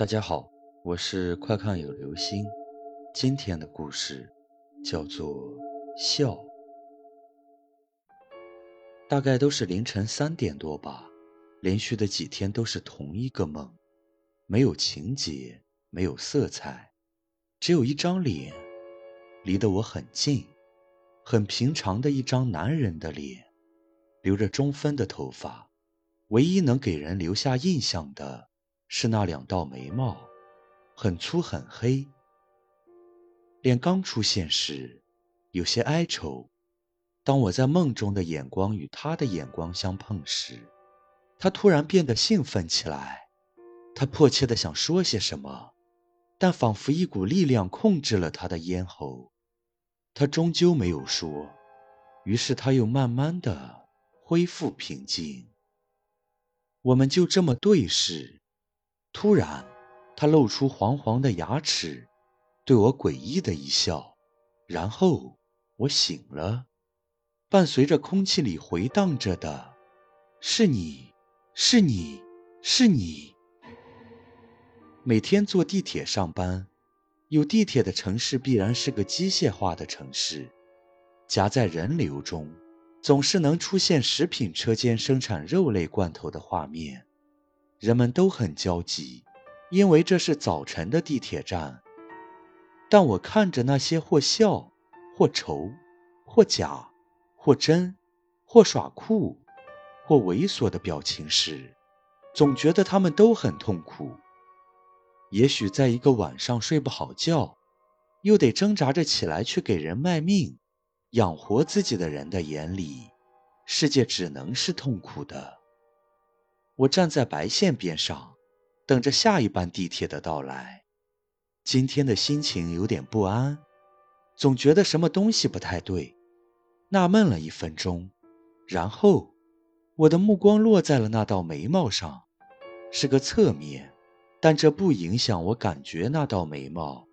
大家好，我是快看有流星。今天的故事叫做笑。大概都是凌晨三点多吧，连续的几天都是同一个梦，没有情节，没有色彩，只有一张脸，离得我很近，很平常的一张男人的脸，留着中分的头发，唯一能给人留下印象的。是那两道眉毛，很粗很黑。脸刚出现时，有些哀愁。当我在梦中的眼光与他的眼光相碰时，他突然变得兴奋起来。他迫切地想说些什么，但仿佛一股力量控制了他的咽喉，他终究没有说。于是他又慢慢地恢复平静。我们就这么对视。突然，他露出黄黄的牙齿，对我诡异的一笑，然后我醒了，伴随着空气里回荡着的，是你，是你，是你。每天坐地铁上班，有地铁的城市必然是个机械化的城市，夹在人流中，总是能出现食品车间生产肉类罐头的画面。人们都很焦急，因为这是早晨的地铁站。但我看着那些或笑、或愁、或假、或真、或耍酷、或猥琐的表情时，总觉得他们都很痛苦。也许在一个晚上睡不好觉，又得挣扎着起来去给人卖命、养活自己的人的眼里，世界只能是痛苦的。我站在白线边上，等着下一班地铁的到来。今天的心情有点不安，总觉得什么东西不太对，纳闷了一分钟，然后我的目光落在了那道眉毛上，是个侧面，但这不影响我感觉那道眉毛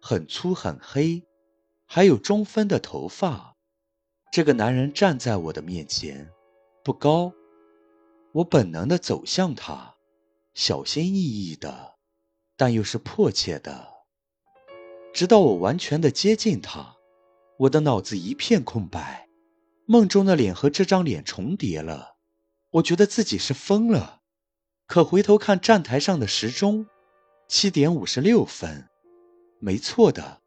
很粗很黑，还有中分的头发。这个男人站在我的面前，不高。我本能地走向他，小心翼翼的，但又是迫切的。直到我完全的接近他，我的脑子一片空白，梦中的脸和这张脸重叠了。我觉得自己是疯了。可回头看站台上的时钟，七点五十六分，没错的，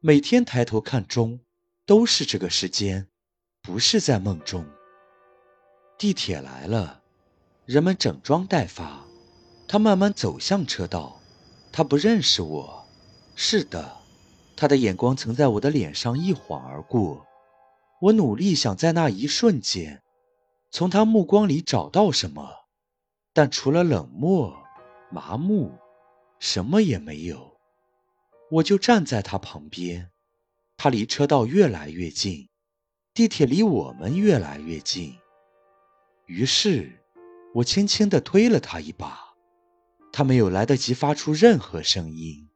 每天抬头看钟，都是这个时间，不是在梦中。地铁来了。人们整装待发，他慢慢走向车道。他不认识我，是的，他的眼光曾在我的脸上一晃而过。我努力想在那一瞬间，从他目光里找到什么，但除了冷漠、麻木，什么也没有。我就站在他旁边，他离车道越来越近，地铁离我们越来越近。于是。我轻轻地推了他一把，他没有来得及发出任何声音，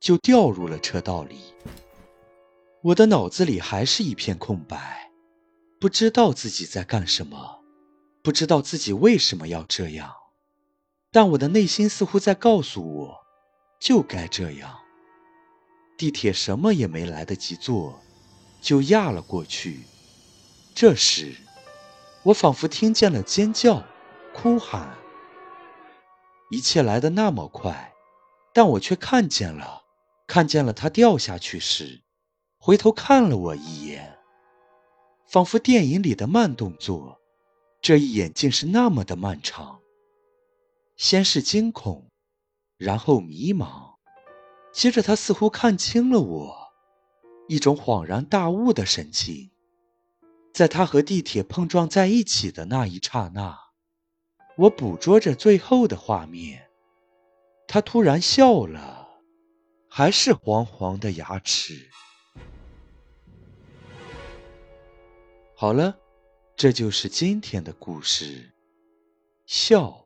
就掉入了车道里。我的脑子里还是一片空白，不知道自己在干什么，不知道自己为什么要这样，但我的内心似乎在告诉我，就该这样。地铁什么也没来得及做，就压了过去。这时，我仿佛听见了尖叫。哭喊，一切来得那么快，但我却看见了，看见了他掉下去时，回头看了我一眼，仿佛电影里的慢动作，这一眼竟是那么的漫长。先是惊恐，然后迷茫，接着他似乎看清了我，一种恍然大悟的神情，在他和地铁碰撞在一起的那一刹那。我捕捉着最后的画面，他突然笑了，还是黄黄的牙齿。好了，这就是今天的故事，笑。